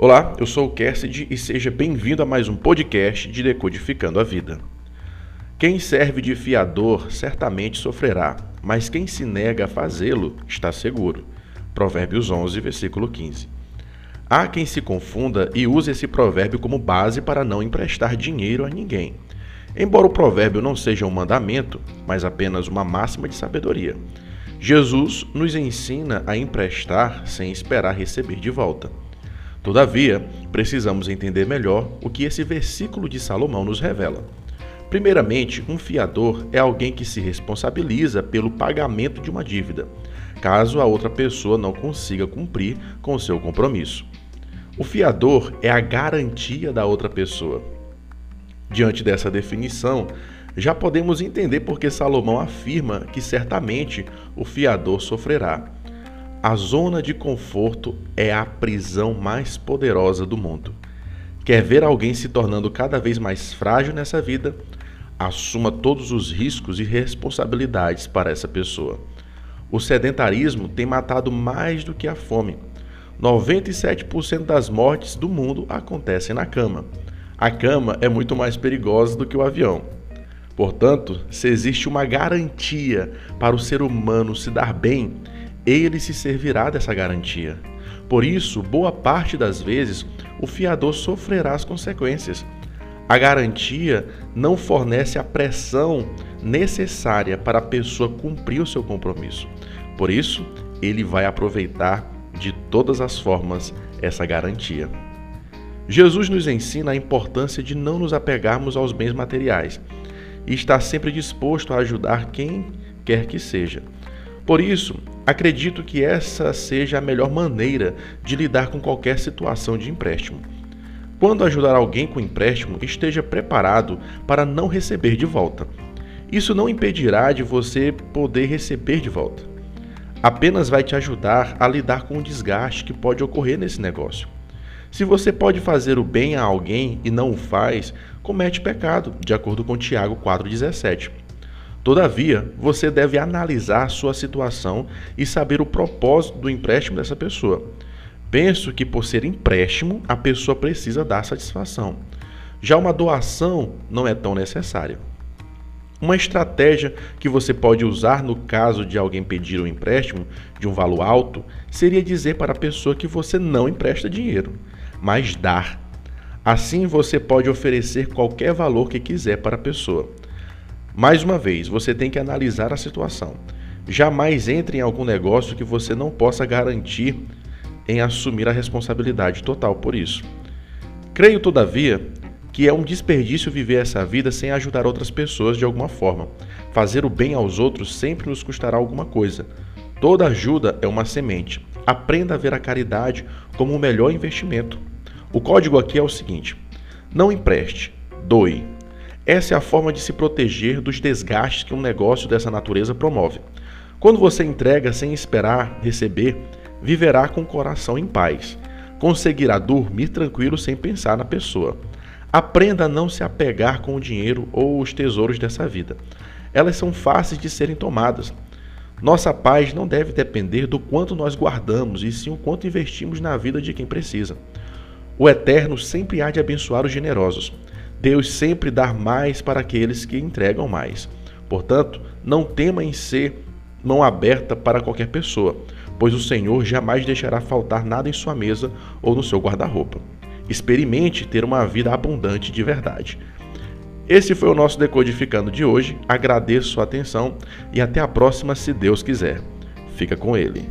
Olá, eu sou o Cassidy e seja bem-vindo a mais um podcast de Decodificando a Vida. Quem serve de fiador certamente sofrerá, mas quem se nega a fazê-lo está seguro. Provérbios 11, versículo 15. Há quem se confunda e use esse provérbio como base para não emprestar dinheiro a ninguém. Embora o provérbio não seja um mandamento, mas apenas uma máxima de sabedoria. Jesus nos ensina a emprestar sem esperar receber de volta. Todavia, precisamos entender melhor o que esse versículo de Salomão nos revela. Primeiramente, um fiador é alguém que se responsabiliza pelo pagamento de uma dívida, caso a outra pessoa não consiga cumprir com seu compromisso. O fiador é a garantia da outra pessoa. Diante dessa definição, já podemos entender porque Salomão afirma que certamente o fiador sofrerá. A zona de conforto é a prisão mais poderosa do mundo. Quer ver alguém se tornando cada vez mais frágil nessa vida? Assuma todos os riscos e responsabilidades para essa pessoa. O sedentarismo tem matado mais do que a fome. 97% das mortes do mundo acontecem na cama. A cama é muito mais perigosa do que o avião. Portanto, se existe uma garantia para o ser humano se dar bem, ele se servirá dessa garantia. Por isso, boa parte das vezes, o fiador sofrerá as consequências. A garantia não fornece a pressão necessária para a pessoa cumprir o seu compromisso. Por isso, ele vai aproveitar de todas as formas essa garantia. Jesus nos ensina a importância de não nos apegarmos aos bens materiais e estar sempre disposto a ajudar quem quer que seja. Por isso, acredito que essa seja a melhor maneira de lidar com qualquer situação de empréstimo. Quando ajudar alguém com empréstimo, esteja preparado para não receber de volta. Isso não impedirá de você poder receber de volta. Apenas vai te ajudar a lidar com o desgaste que pode ocorrer nesse negócio. Se você pode fazer o bem a alguém e não o faz, comete pecado, de acordo com Tiago 4,17. Todavia, você deve analisar sua situação e saber o propósito do empréstimo dessa pessoa. Penso que, por ser empréstimo, a pessoa precisa dar satisfação. Já uma doação não é tão necessária. Uma estratégia que você pode usar no caso de alguém pedir um empréstimo de um valor alto seria dizer para a pessoa que você não empresta dinheiro, mas dar. Assim você pode oferecer qualquer valor que quiser para a pessoa. Mais uma vez, você tem que analisar a situação. Jamais entre em algum negócio que você não possa garantir em assumir a responsabilidade total por isso. Creio, todavia, que é um desperdício viver essa vida sem ajudar outras pessoas de alguma forma. Fazer o bem aos outros sempre nos custará alguma coisa. Toda ajuda é uma semente. Aprenda a ver a caridade como o melhor investimento. O código aqui é o seguinte: não empreste, doe. Essa é a forma de se proteger dos desgastes que um negócio dessa natureza promove. Quando você entrega sem esperar receber, viverá com o coração em paz. Conseguirá dormir tranquilo sem pensar na pessoa. Aprenda a não se apegar com o dinheiro ou os tesouros dessa vida. Elas são fáceis de serem tomadas. Nossa paz não deve depender do quanto nós guardamos, e sim o quanto investimos na vida de quem precisa. O Eterno sempre há de abençoar os generosos. Deus sempre dá mais para aqueles que entregam mais. Portanto, não tema em ser mão aberta para qualquer pessoa, pois o Senhor jamais deixará faltar nada em sua mesa ou no seu guarda-roupa. Experimente ter uma vida abundante de verdade. Esse foi o nosso Decodificando de hoje. Agradeço a atenção e até a próxima, se Deus quiser. Fica com ele.